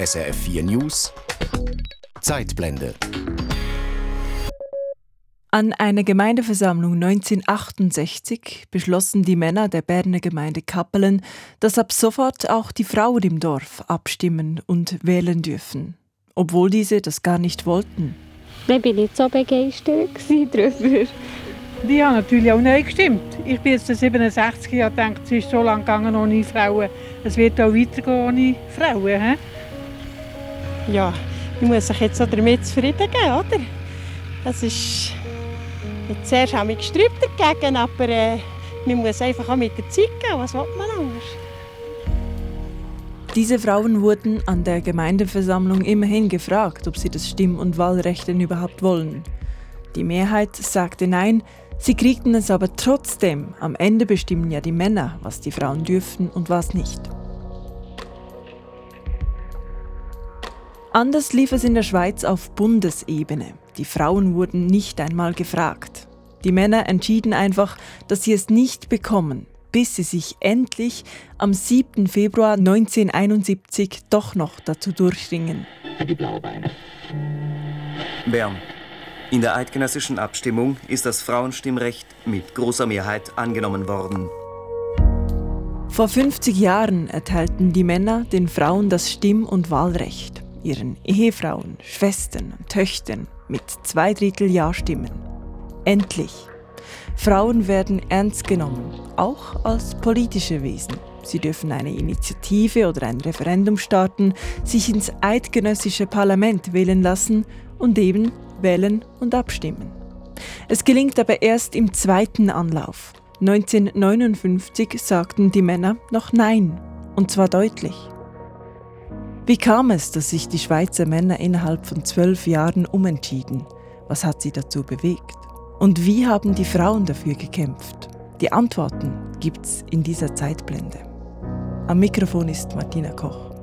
SRF 4 News Zeitblende An einer Gemeindeversammlung 1968 beschlossen die Männer der Berner Gemeinde Kappelen, dass ab sofort auch die Frauen im Dorf abstimmen und wählen dürfen, obwohl diese das gar nicht wollten. Ich war nicht so begeistert darüber. Die haben natürlich auch neu gestimmt. Ich bin jetzt 67 Jahre gedacht, es ist so lange gegangen ohne Frauen. Es wird auch weitergehen ohne Frauen. He? Ja, ich muss sich jetzt damit zufrieden geben, oder? Es ist jetzt zuerst habe ich gestrübt dagegen, aber äh, man muss einfach auch mit der Zeit gehen. Was will man anders? Diese Frauen wurden an der Gemeindeversammlung immerhin gefragt, ob sie das Stimm- und Wahlrecht denn überhaupt wollen. Die Mehrheit sagte nein, Sie kriegten es aber trotzdem. Am Ende bestimmen ja die Männer, was die Frauen dürfen und was nicht. Anders lief es in der Schweiz auf Bundesebene. Die Frauen wurden nicht einmal gefragt. Die Männer entschieden einfach, dass sie es nicht bekommen, bis sie sich endlich am 7. Februar 1971 doch noch dazu durchringen. Die Blaubeine. Bern. In der eidgenössischen Abstimmung ist das Frauenstimmrecht mit großer Mehrheit angenommen worden. Vor 50 Jahren erteilten die Männer den Frauen das Stimm- und Wahlrecht, ihren Ehefrauen, Schwestern und Töchtern mit zwei Drittel Ja-Stimmen. Endlich. Frauen werden ernst genommen, auch als politische Wesen. Sie dürfen eine Initiative oder ein Referendum starten, sich ins eidgenössische Parlament wählen lassen und eben wählen und abstimmen. Es gelingt aber erst im zweiten Anlauf. 1959 sagten die Männer noch Nein, und zwar deutlich. Wie kam es, dass sich die Schweizer Männer innerhalb von zwölf Jahren umentschieden? Was hat sie dazu bewegt? Und wie haben die Frauen dafür gekämpft? Die Antworten gibt's in dieser Zeitblende. Am Mikrofon ist Martina Koch.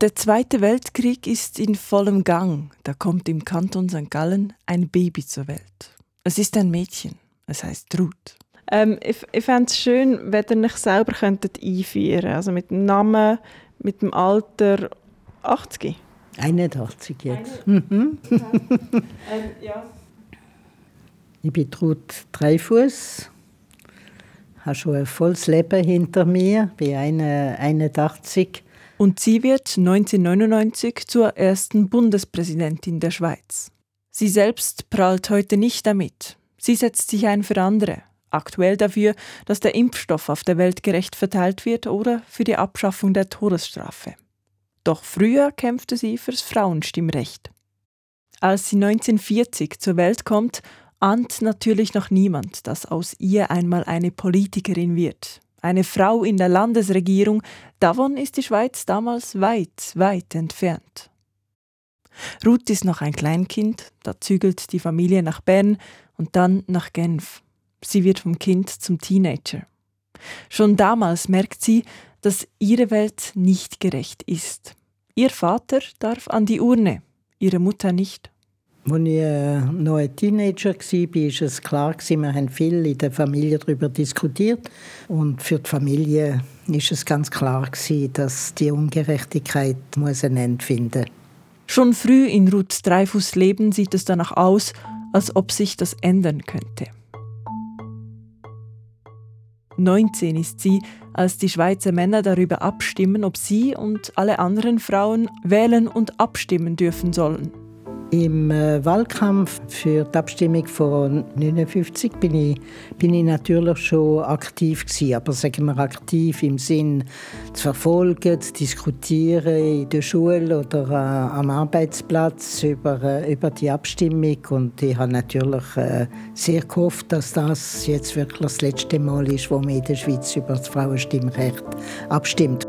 Der Zweite Weltkrieg ist in vollem Gang. Da kommt im Kanton St. Gallen ein Baby zur Welt. Es ist ein Mädchen. Es heißt Ruth. Ähm, ich ich fände es schön, wenn ihr euch selber könntet einführen Also mit dem Namen, mit dem Alter 80. 81 jetzt. Mhm. ähm, ja. Ich bin Ruth Dreifuß, habe schon ein volles Leben hinter mir, bin 81 und sie wird 1999 zur ersten Bundespräsidentin der Schweiz. Sie selbst prahlt heute nicht damit. Sie setzt sich ein für andere, aktuell dafür, dass der Impfstoff auf der Welt gerecht verteilt wird oder für die Abschaffung der Todesstrafe. Doch früher kämpfte sie fürs Frauenstimmrecht. Als sie 1940 zur Welt kommt, ahnt natürlich noch niemand, dass aus ihr einmal eine Politikerin wird, eine Frau in der Landesregierung, davon ist die Schweiz damals weit, weit entfernt. Ruth ist noch ein Kleinkind, da zügelt die Familie nach Bern und dann nach Genf. Sie wird vom Kind zum Teenager. Schon damals merkt sie, dass ihre Welt nicht gerecht ist. Ihr Vater darf an die Urne, ihre Mutter nicht. Als ich äh, noch ein Teenager war, war es klar, wir haben viel in der Familie darüber diskutiert. Und für die Familie war es ganz klar, dass die Ungerechtigkeit ein Ende finden muss. Schon früh in Ruths Dreifuß Leben sieht es danach aus, als ob sich das ändern könnte. 19 ist sie, als die Schweizer Männer darüber abstimmen, ob sie und alle anderen Frauen wählen und abstimmen dürfen sollen. Im äh, Wahlkampf für die Abstimmung von 1959 bin ich, bin ich natürlich schon aktiv gewesen, aber sagen wir aktiv im Sinn zu verfolgen, zu diskutieren in der Schule oder äh, am Arbeitsplatz über, äh, über die Abstimmung und ich habe natürlich äh, sehr gehofft, dass das jetzt wirklich das letzte Mal ist, wo man in der Schweiz über das Frauenstimmrecht abstimmt.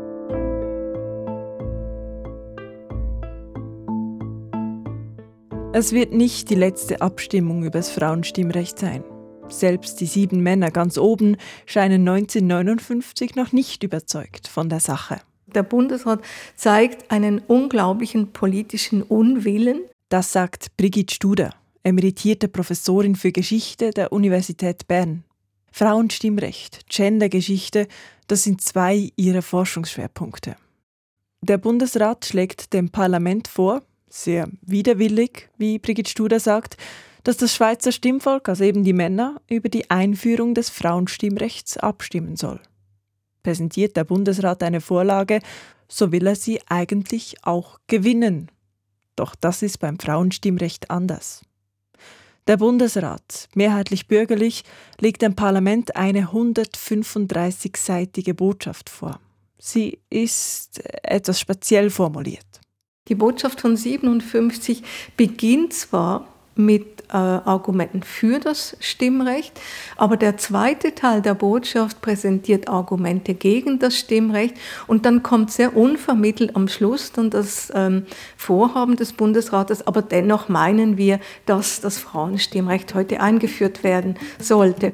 Es wird nicht die letzte Abstimmung über das Frauenstimmrecht sein. Selbst die sieben Männer ganz oben scheinen 1959 noch nicht überzeugt von der Sache. Der Bundesrat zeigt einen unglaublichen politischen Unwillen. Das sagt Brigitte Studer, emeritierte Professorin für Geschichte der Universität Bern. Frauenstimmrecht, Gendergeschichte, das sind zwei ihrer Forschungsschwerpunkte. Der Bundesrat schlägt dem Parlament vor, sehr widerwillig, wie Brigitte Studer sagt, dass das Schweizer Stimmvolk, also eben die Männer, über die Einführung des Frauenstimmrechts abstimmen soll. Präsentiert der Bundesrat eine Vorlage, so will er sie eigentlich auch gewinnen. Doch das ist beim Frauenstimmrecht anders. Der Bundesrat, mehrheitlich bürgerlich, legt dem Parlament eine 135-seitige Botschaft vor. Sie ist etwas speziell formuliert. Die Botschaft von 57 beginnt zwar mit äh, Argumenten für das Stimmrecht, aber der zweite Teil der Botschaft präsentiert Argumente gegen das Stimmrecht und dann kommt sehr unvermittelt am Schluss dann das ähm, Vorhaben des Bundesrates, aber dennoch meinen wir, dass das Frauenstimmrecht heute eingeführt werden sollte.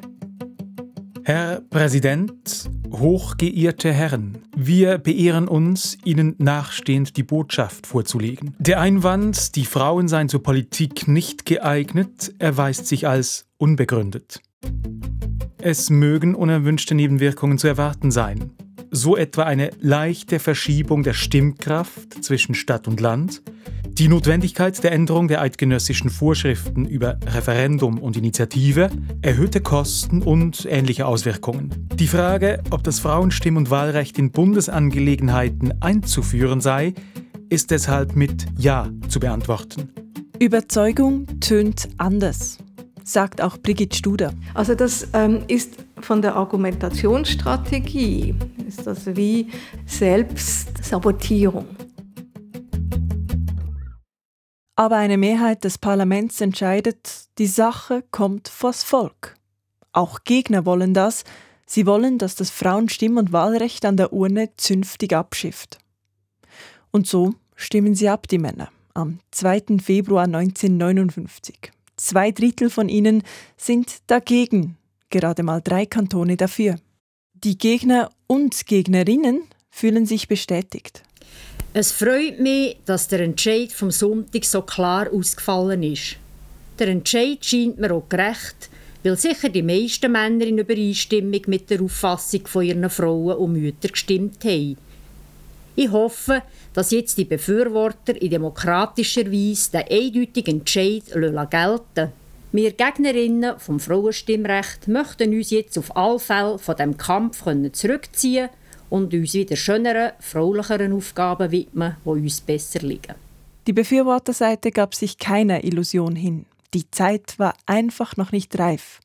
Herr Präsident, hochgeehrte Herren, wir beehren uns, Ihnen nachstehend die Botschaft vorzulegen. Der Einwand, die Frauen seien zur Politik nicht geeignet, erweist sich als unbegründet. Es mögen unerwünschte Nebenwirkungen zu erwarten sein, so etwa eine leichte Verschiebung der Stimmkraft zwischen Stadt und Land, die Notwendigkeit der Änderung der eidgenössischen Vorschriften über Referendum und Initiative, erhöhte Kosten und ähnliche Auswirkungen. Die Frage, ob das Frauenstimm- und Wahlrecht in Bundesangelegenheiten einzuführen sei, ist deshalb mit Ja zu beantworten. Überzeugung tönt anders, sagt auch Brigitte Studer. Also das ähm, ist von der Argumentationsstrategie, ist das wie Selbstsabotierung. Aber eine Mehrheit des Parlaments entscheidet, die Sache kommt vors Volk. Auch Gegner wollen das. Sie wollen, dass das Frauenstimm- und Wahlrecht an der Urne zünftig abschifft. Und so stimmen sie ab, die Männer, am 2. Februar 1959. Zwei Drittel von ihnen sind dagegen, gerade mal drei Kantone dafür. Die Gegner und Gegnerinnen fühlen sich bestätigt. Es freut mich, dass der Entscheid vom Sonntag so klar ausgefallen ist. Der Entscheid scheint mir auch gerecht, weil sicher die meisten Männer in Übereinstimmung mit der Auffassung von ihren Frauen und Müttern gestimmt haben. Ich hoffe, dass jetzt die Befürworter in demokratischer Weise den eindeutigen Entscheid gelten Wir Gegnerinnen vom Frauenstimmrecht möchten uns jetzt auf alle Fälle von dem Kampf zurückziehen und uns wieder schöneren, fraulicheren Aufgaben widmen, die uns besser liegen. Die Befürworterseite gab sich keiner Illusion hin. Die Zeit war einfach noch nicht reif.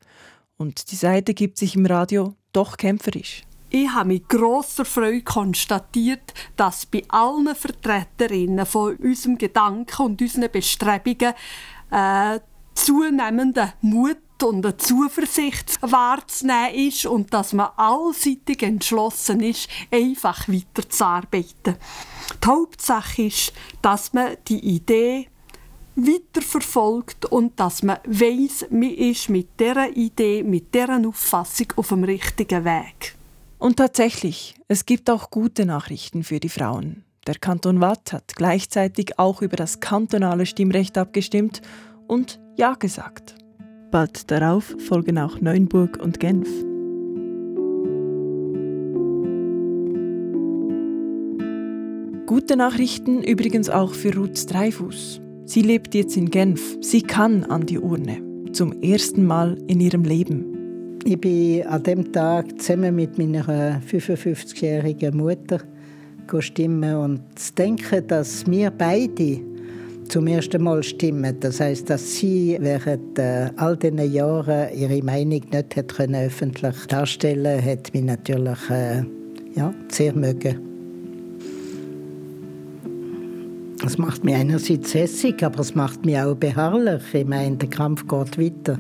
Und die Seite gibt sich im Radio doch kämpferisch. Ich habe mit grosser Freude konstatiert, dass bei allen Vertreterinnen von unserem Gedanken und unseren Bestrebungen äh, zunehmender Mut und eine Zuversicht wahrzunehmen ist und dass man allseitig entschlossen ist, einfach weiterzuarbeiten. Die Hauptsache ist, dass man die Idee weiterverfolgt und dass man weiß, man ist mit dieser Idee, mit dieser Auffassung auf dem richtigen Weg. Und tatsächlich, es gibt auch gute Nachrichten für die Frauen. Der Kanton Watt hat gleichzeitig auch über das kantonale Stimmrecht abgestimmt und Ja gesagt. Bald darauf folgen auch Neuenburg und Genf. Gute Nachrichten übrigens auch für Ruth Dreifuß. Sie lebt jetzt in Genf. Sie kann an die Urne. Zum ersten Mal in ihrem Leben. Ich bin an dem Tag zusammen mit meiner 55-jährigen Mutter stimmen und zu denken, dass wir beide zum ersten Mal stimmen. Das heißt, dass sie während äh, all diesen Jahren ihre Meinung nicht hat können öffentlich darstellen hat mich natürlich äh, ja, sehr mögen. Es macht mich einerseits hässig, aber es macht mich auch beharrlich. Ich meine, der Kampf geht weiter.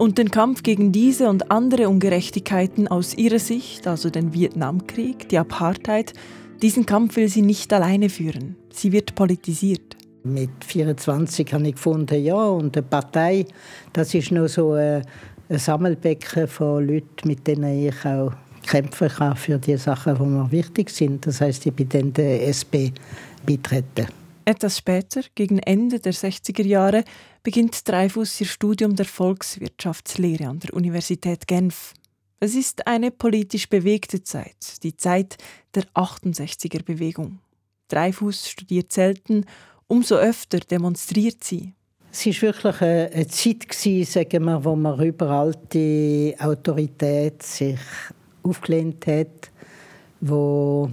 Und den Kampf gegen diese und andere Ungerechtigkeiten aus ihrer Sicht, also den Vietnamkrieg, die Apartheid, diesen Kampf will sie nicht alleine führen. Sie wird politisiert. Mit 24 habe ich gefunden, ja, und eine Partei, das ist noch so ein, Sammelbecken von Leuten, mit denen ich auch kämpfen kann für die Sachen, die mir wichtig sind. Das heißt, ich bin dann der SP beitreten. Etwas später, gegen Ende der 60er Jahre, beginnt Dreyfus ihr Studium der Volkswirtschaftslehre an der Universität Genf. Es ist eine politisch bewegte Zeit, die Zeit der 68er Bewegung. Dreyfus studiert selten, umso öfter demonstriert sie. Es war wirklich eine Zeit, sagen wir, wo man überall die Autorität sich aufgelehnt hat, wo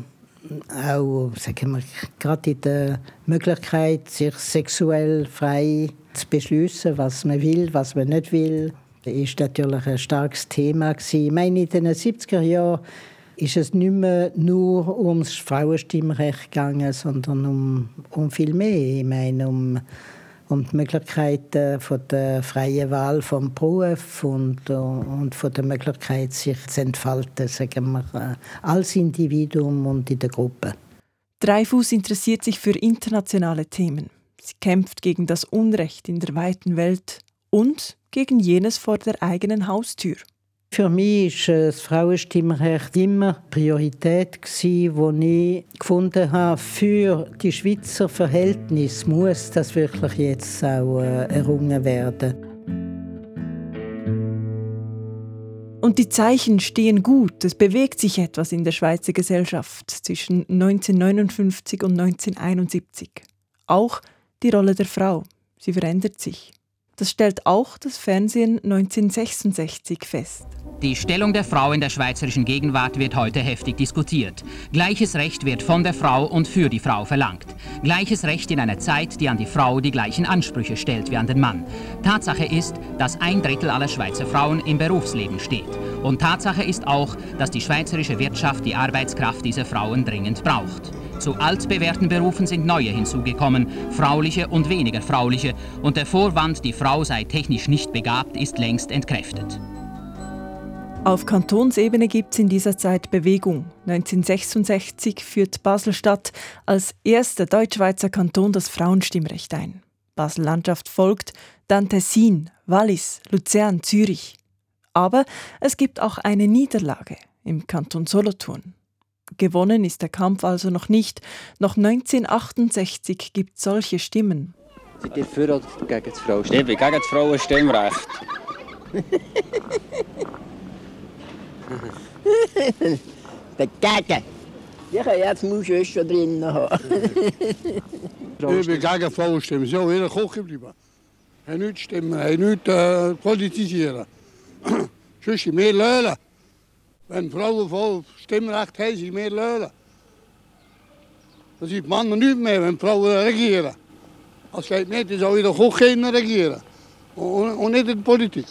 auch sagen wir, gerade in der Möglichkeit, sich sexuell frei zu beschließen, was man will, was man nicht will, ist natürlich ein starkes Thema. Ich meine, in den 70er Jahren ist es nicht mehr nur ums Frauenstimmrecht gegangen, sondern um, um viel mehr. Ich meine, um um die Möglichkeit von der freien Wahl vom Beruf und, und von der Möglichkeit, sich zu entfalten, sagen wir, äh, als Individuum und in der Gruppe. Dreifuß interessiert sich für internationale Themen. Sie kämpft gegen das Unrecht in der weiten Welt und gegen jenes vor der eigenen Haustür. Für mich war das Frauenstimmrecht immer Priorität, die ich gefunden habe, für die Schweizer Verhältnisse muss das wirklich jetzt auch äh, errungen werden. Und die Zeichen stehen gut. Es bewegt sich etwas in der Schweizer Gesellschaft zwischen 1959 und 1971. Auch die Rolle der Frau. Sie verändert sich. Das stellt auch das Fernsehen 1966 fest. Die Stellung der Frau in der schweizerischen Gegenwart wird heute heftig diskutiert. Gleiches Recht wird von der Frau und für die Frau verlangt. Gleiches Recht in einer Zeit, die an die Frau die gleichen Ansprüche stellt wie an den Mann. Tatsache ist, dass ein Drittel aller Schweizer Frauen im Berufsleben steht. Und Tatsache ist auch, dass die schweizerische Wirtschaft die Arbeitskraft dieser Frauen dringend braucht. Zu altbewährten Berufen sind neue hinzugekommen, frauliche und weniger frauliche, und der Vorwand, die Frau sei technisch nicht begabt, ist längst entkräftet. Auf Kantonsebene gibt es in dieser Zeit Bewegung. 1966 führt Basel-Stadt als erster Deutschschweizer Kanton das Frauenstimmrecht ein. Basel-Landschaft folgt, dann Tessin, Wallis, Luzern, Zürich. Aber es gibt auch eine Niederlage im Kanton Solothurn. Gewonnen ist der Kampf also noch nicht. Noch 1968 gibt es solche Stimmen. Seid ihr für oder gegen das Frauenstimmrecht? Ich bin gegen das Frauenstimmrecht. Dagegen. Ich kann jetzt Mauschwester drin haben. ich bin gegen Frauenstimmen. So, jeder Koch geblieben. Er nicht stimmen, er nicht äh, politisieren. Sonst mehr Löhne. Wenn Frauen voll Stimmrecht haben, sind mehr Löhne. Das sind Männer nicht mehr, wenn Frauen regieren. Als geht nicht, dann soll jeder Koch regieren. Und, und nicht in der Politik.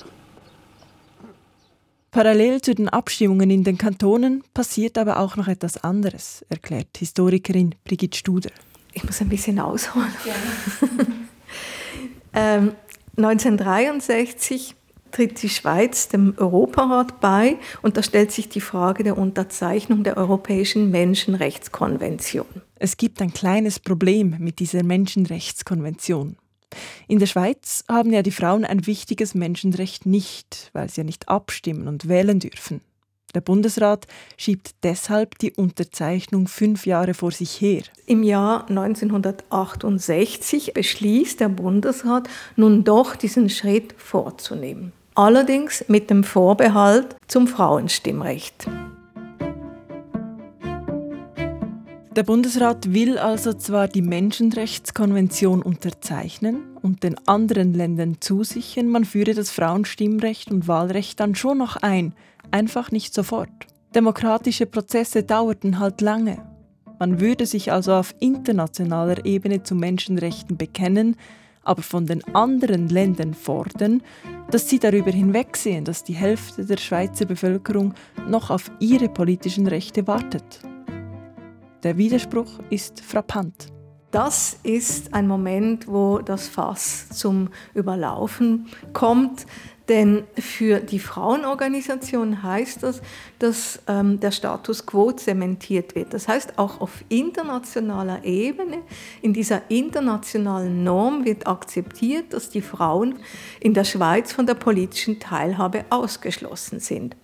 Parallel zu den Abstimmungen in den Kantonen passiert aber auch noch etwas anderes, erklärt Historikerin Brigitte Studer. Ich muss ein bisschen ausholen. ähm, 1963 tritt die Schweiz dem Europarat bei und da stellt sich die Frage der Unterzeichnung der Europäischen Menschenrechtskonvention. Es gibt ein kleines Problem mit dieser Menschenrechtskonvention. In der Schweiz haben ja die Frauen ein wichtiges Menschenrecht nicht, weil sie ja nicht abstimmen und wählen dürfen. Der Bundesrat schiebt deshalb die Unterzeichnung fünf Jahre vor sich her. Im Jahr 1968 beschließt der Bundesrat nun doch diesen Schritt vorzunehmen. Allerdings mit dem Vorbehalt zum Frauenstimmrecht. Der Bundesrat will also zwar die Menschenrechtskonvention unterzeichnen und den anderen Ländern zusichern, man führe das Frauenstimmrecht und Wahlrecht dann schon noch ein, einfach nicht sofort. Demokratische Prozesse dauerten halt lange. Man würde sich also auf internationaler Ebene zu Menschenrechten bekennen, aber von den anderen Ländern fordern, dass sie darüber hinwegsehen, dass die Hälfte der Schweizer Bevölkerung noch auf ihre politischen Rechte wartet. Der Widerspruch ist frappant. Das ist ein Moment, wo das Fass zum Überlaufen kommt. Denn für die Frauenorganisation heißt das, dass ähm, der Status quo zementiert wird. Das heißt, auch auf internationaler Ebene, in dieser internationalen Norm wird akzeptiert, dass die Frauen in der Schweiz von der politischen Teilhabe ausgeschlossen sind.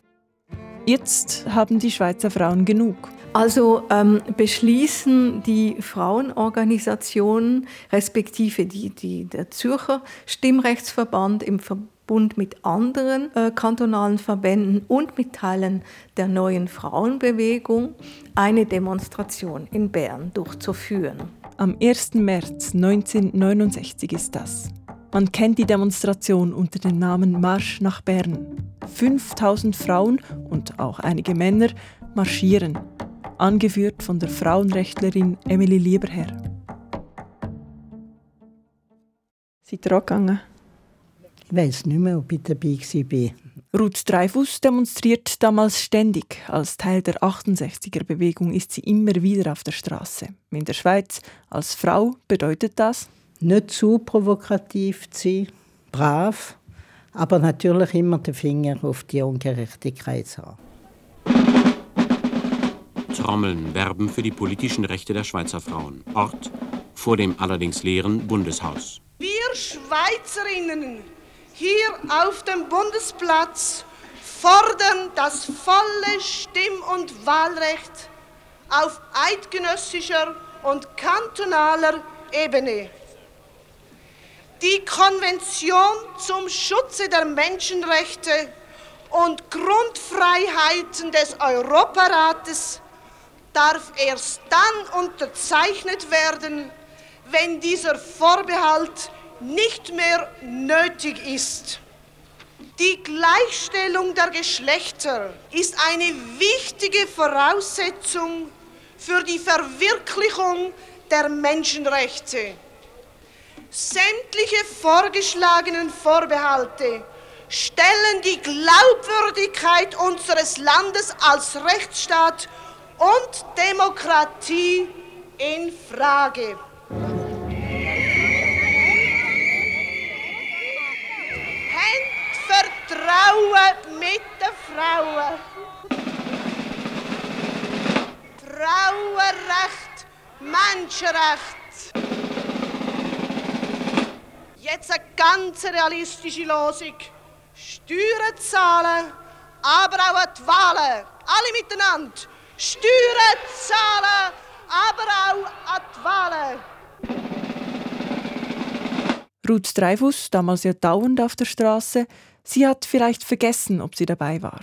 Jetzt haben die Schweizer Frauen genug. Also ähm, beschließen die Frauenorganisationen, respektive die, die, der Zürcher Stimmrechtsverband im Verbund mit anderen äh, kantonalen Verbänden und mit Teilen der neuen Frauenbewegung, eine Demonstration in Bern durchzuführen. Am 1. März 1969 ist das. Man kennt die Demonstration unter dem Namen Marsch nach Bern. 5000 Frauen und auch einige Männer marschieren angeführt von der Frauenrechtlerin Emily Lieberherr. Auch gegangen? Ich weiß nicht mehr, ob ich dabei war. Ruth Dreifuss demonstriert damals ständig. Als Teil der 68er-Bewegung ist sie immer wieder auf der Straße. In der Schweiz als Frau bedeutet das? Nicht zu provokativ zu sein, brav, aber natürlich immer den Finger auf die Ungerechtigkeit zu haben. Trommeln werben für die politischen Rechte der Schweizer Frauen. Ort vor dem allerdings leeren Bundeshaus. Wir Schweizerinnen hier auf dem Bundesplatz fordern das volle Stimm- und Wahlrecht auf eidgenössischer und kantonaler Ebene. Die Konvention zum Schutze der Menschenrechte und Grundfreiheiten des Europarates darf erst dann unterzeichnet werden, wenn dieser Vorbehalt nicht mehr nötig ist. Die Gleichstellung der Geschlechter ist eine wichtige Voraussetzung für die Verwirklichung der Menschenrechte. Sämtliche vorgeschlagenen Vorbehalte stellen die Glaubwürdigkeit unseres Landes als Rechtsstaat und Demokratie in Frage. Vertrauen mit den Frauen. Frauenrecht, Menschenrecht. Jetzt eine ganz realistische Losung. Steuern zahlen, aber auch die Wahlen. Alle miteinander. Steuern zahlen, aber auch an die Wahlen. Ruth Dreifuss, damals ja dauernd auf der Straße, sie hat vielleicht vergessen, ob sie dabei war.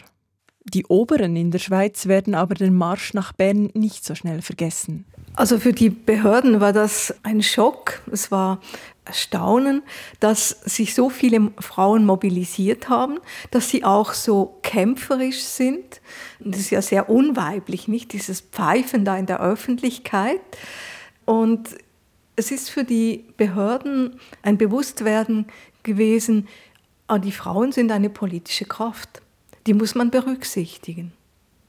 Die Oberen in der Schweiz werden aber den Marsch nach Bern nicht so schnell vergessen. Also für die Behörden war das ein Schock. Es war Erstaunen, dass sich so viele Frauen mobilisiert haben, dass sie auch so kämpferisch sind. Das ist ja sehr unweiblich, nicht? Dieses Pfeifen da in der Öffentlichkeit. Und es ist für die Behörden ein Bewusstwerden gewesen, ah, die Frauen sind eine politische Kraft. Die muss man berücksichtigen.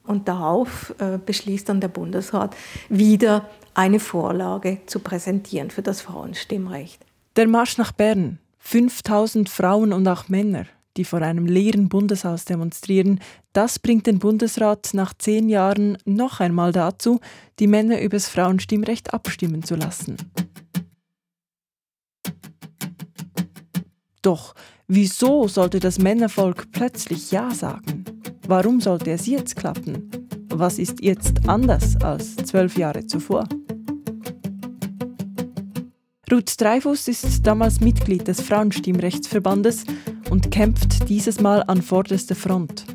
Und darauf äh, beschließt dann der Bundesrat, wieder eine Vorlage zu präsentieren für das Frauenstimmrecht. Der Marsch nach Bern. 5000 Frauen und auch Männer, die vor einem leeren Bundeshaus demonstrieren, das bringt den Bundesrat nach zehn Jahren noch einmal dazu, die Männer über das Frauenstimmrecht abstimmen zu lassen. Doch wieso sollte das Männervolk plötzlich Ja sagen? Warum sollte es jetzt klappen? Was ist jetzt anders als zwölf Jahre zuvor? Ruth Dreifuss ist damals Mitglied des Frauenstimmrechtsverbandes und kämpft dieses Mal an vorderster Front.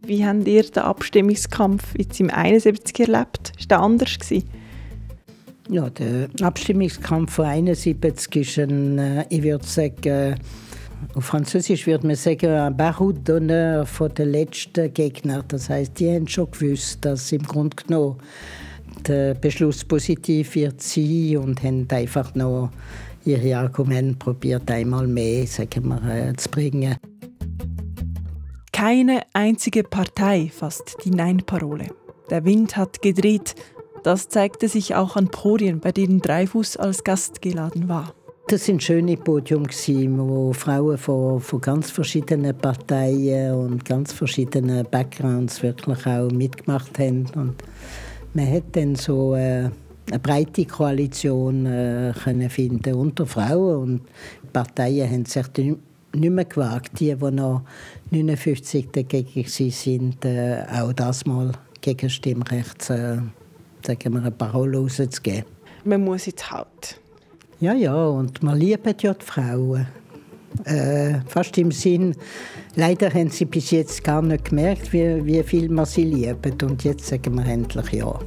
Wie habt ihr den Abstimmungskampf jetzt im 71 erlebt? War der anders? Gewesen? Ja, der Abstimmungskampf von 71 ist ein, äh, ich würde sagen, auf Französisch würde man sagen, ein Barreau d'honneur von den letzten Gegnern. Das heißt, die haben schon gewusst, dass im Grunde genommen der Beschluss positiv wird sein und haben einfach noch ihre Argumente probiert, einmal mehr sagen wir, äh, zu bringen. Keine einzige Partei fasst die Nein-Parole. Der Wind hat gedreht das zeigte sich auch an Podien, bei denen Dreifuß als Gast geladen war. Das sind schöne Podium wo Frauen von, von ganz verschiedenen Parteien und ganz verschiedenen Backgrounds wirklich auch mitgemacht haben. Und man hat dann so äh, eine breite Koalition äh, können finden unter Frauen und die Parteien haben sich nicht mehr gewagt, die, die noch 59 dagegen sind, äh, auch das mal gegen Stimmrecht äh, sagen wir, eine Parole rauszugeben. Man muss jetzt halt. Ja, ja, und man liebt ja die Frauen. Äh, fast im Sinn, leider haben sie bis jetzt gar nicht gemerkt, wie, wie viel man sie lieben. Und jetzt sagen wir endlich ja.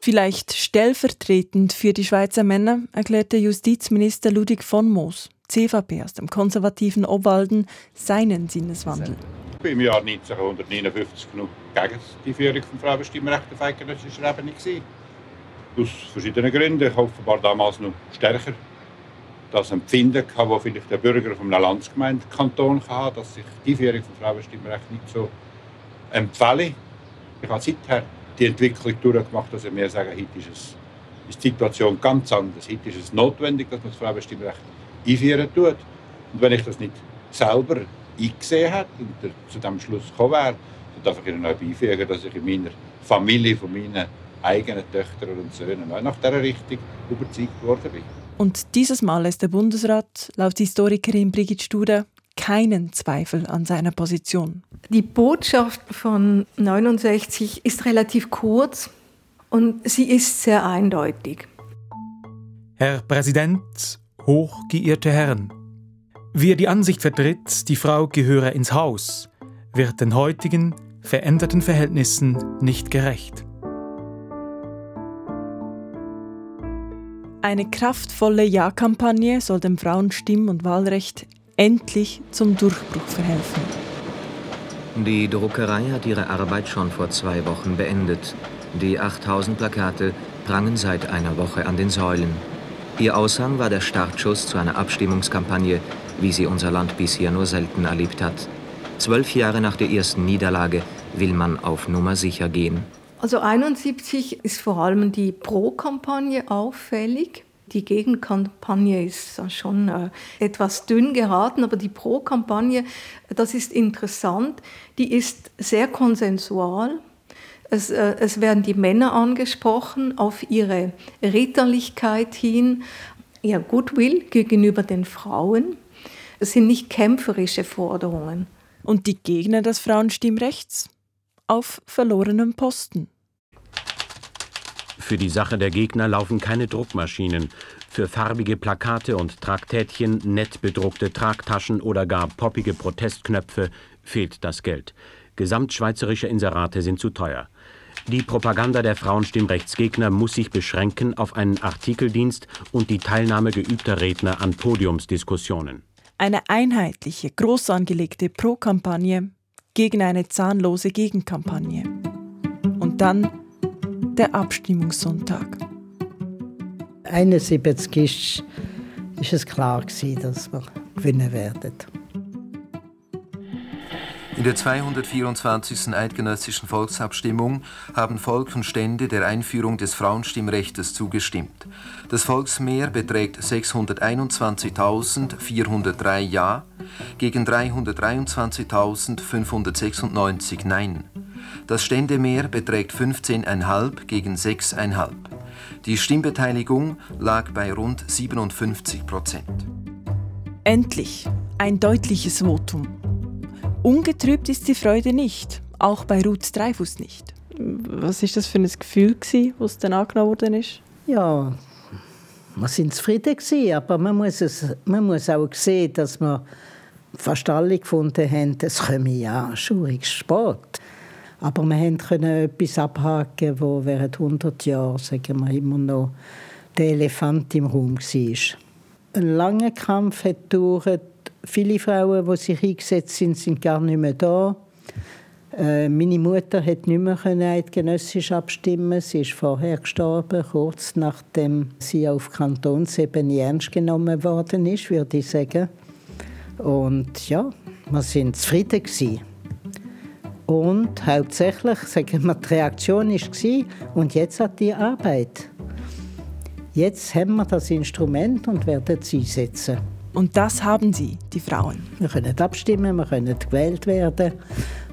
Vielleicht stellvertretend für die Schweizer Männer erklärte Justizminister Ludwig von Moos, CVP aus dem konservativen Obwalden, seinen Sinneswandel. Ich im Jahr 1959 noch gegen die Führung des Frauenstimmrechts auf eidgenössischer Ebene. Aus verschiedenen Gründen. Ich offenbar damals noch stärker das Empfinden hatte, das vielleicht der Bürger von einem Landsgemeindekanton hatte, dass sich die Führung des Frauenstimmrechts nicht so empfehle. Ich habe seither die Entwicklung durchgemacht, dass wir mir sagen, heute ist, es, ist die Situation ganz anders. Heute ist es notwendig, dass man das Frauenstimmrecht einführen tut. Und wenn ich das nicht selber eingesehen hätte und zu dem Schluss gekommen wäre, darf ich Ihnen noch beifügen, dass ich in meiner Familie von meinen eigenen Töchtern und Söhnen auch nach dieser Richtung überzeugt worden bin. Und dieses Mal lässt der Bundesrat laut Historikerin Brigitte Studer keinen Zweifel an seiner Position. Die Botschaft von 69 ist relativ kurz und sie ist sehr eindeutig. Herr Präsident, hochgeehrte Herren, wer die Ansicht vertritt, die Frau gehöre ins Haus, wird den heutigen veränderten Verhältnissen nicht gerecht. Eine kraftvolle Ja-Kampagne soll dem Frauenstimm- und Wahlrecht endlich zum Durchbruch verhelfen. Die Druckerei hat ihre Arbeit schon vor zwei Wochen beendet. Die 8000 Plakate prangen seit einer Woche an den Säulen. Ihr Aushang war der Startschuss zu einer Abstimmungskampagne, wie sie unser Land bisher nur selten erlebt hat. Zwölf Jahre nach der ersten Niederlage will man auf Nummer sicher gehen. Also 71 ist vor allem die Pro-Kampagne auffällig. Die Gegenkampagne ist schon äh, etwas dünn geraten, aber die Pro-Kampagne, das ist interessant, die ist sehr konsensual. Es, äh, es werden die Männer angesprochen auf ihre Ritterlichkeit hin, ihr Goodwill gegenüber den Frauen. Es sind nicht kämpferische Forderungen. Und die Gegner des Frauenstimmrechts? Auf verlorenem Posten. Für die Sache der Gegner laufen keine Druckmaschinen. Für farbige Plakate und Traktätchen, nett bedruckte Tragtaschen oder gar poppige Protestknöpfe fehlt das Geld. Gesamtschweizerische Inserate sind zu teuer. Die Propaganda der Frauenstimmrechtsgegner muss sich beschränken auf einen Artikeldienst und die Teilnahme geübter Redner an Podiumsdiskussionen. Eine einheitliche, groß angelegte Pro-Kampagne gegen eine zahnlose Gegenkampagne. Und dann der Abstimmungssonntag. 71 ist, ist es klar dass wir gewinnen werden. In der 224. Eidgenössischen Volksabstimmung haben Volk und Stände der Einführung des Frauenstimmrechts zugestimmt. Das Volksmehr beträgt 621.403 Ja gegen 323.596 Nein. Das Ständemehr beträgt 15,5 gegen 6,5. Die Stimmbeteiligung lag bei rund 57 Prozent. Endlich ein deutliches Votum. Ungetrübt ist die Freude nicht, auch bei Ruth Dreifuss nicht. Was ist das für ein Gefühl, was dann angenommen worden ist? Ja, wir sind zufrieden gewesen, aber man muss, es, man muss auch sehen, dass wir fast alle gefunden haben, es komme ja schon Sport. Aber wir konnten etwas abhaken, wo während 100 Jahren sagen wir, immer noch der Elefant im Raum war. Ein langer Kampf hat gedauert. Viele Frauen, die sich eingesetzt sind, sind gar nicht mehr da. Äh, meine Mutter hat nicht mehr eidgenössisch abstimmen. Sie ist vorher gestorben, kurz nachdem sie auf Kantonsebene ernst genommen worden ist, würde ich sagen. Und ja, wir sind zufrieden. Und hauptsächlich, sagen wir, die Reaktion war, und jetzt hat die Arbeit. Jetzt haben wir das Instrument und werden es einsetzen. Und das haben sie, die Frauen. Wir können abstimmen, wir können gewählt werden.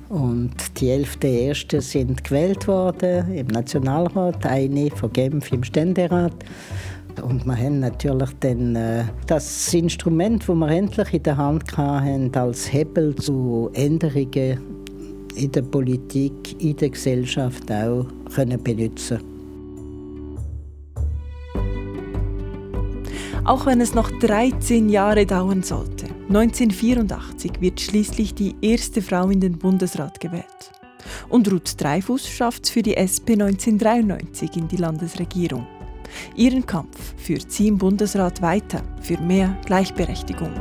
Und die elften Ersten sind gewählt worden im Nationalrat, eine von Genf im Ständerat. Und wir haben natürlich dann äh, das Instrument, das wir endlich in der Hand hatten, als Hebel zu Änderungen in der Politik, in der Gesellschaft auch können benutzen Auch wenn es noch 13 Jahre dauern sollte, 1984 wird schließlich die erste Frau in den Bundesrat gewählt. Und Ruth Dreifuss schafft es für die SP 1993 in die Landesregierung. Ihren Kampf führt sie im Bundesrat weiter für mehr Gleichberechtigung.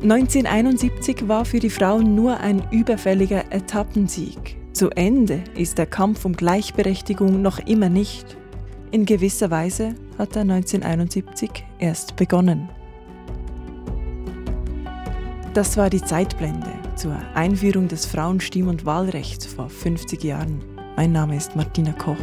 1971 war für die Frauen nur ein überfälliger Etappensieg. Zu Ende ist der Kampf um Gleichberechtigung noch immer nicht. In gewisser Weise hat er 1971 erst begonnen. Das war die Zeitblende zur Einführung des Frauenstimm- und Wahlrechts vor 50 Jahren. Mein Name ist Martina Koch.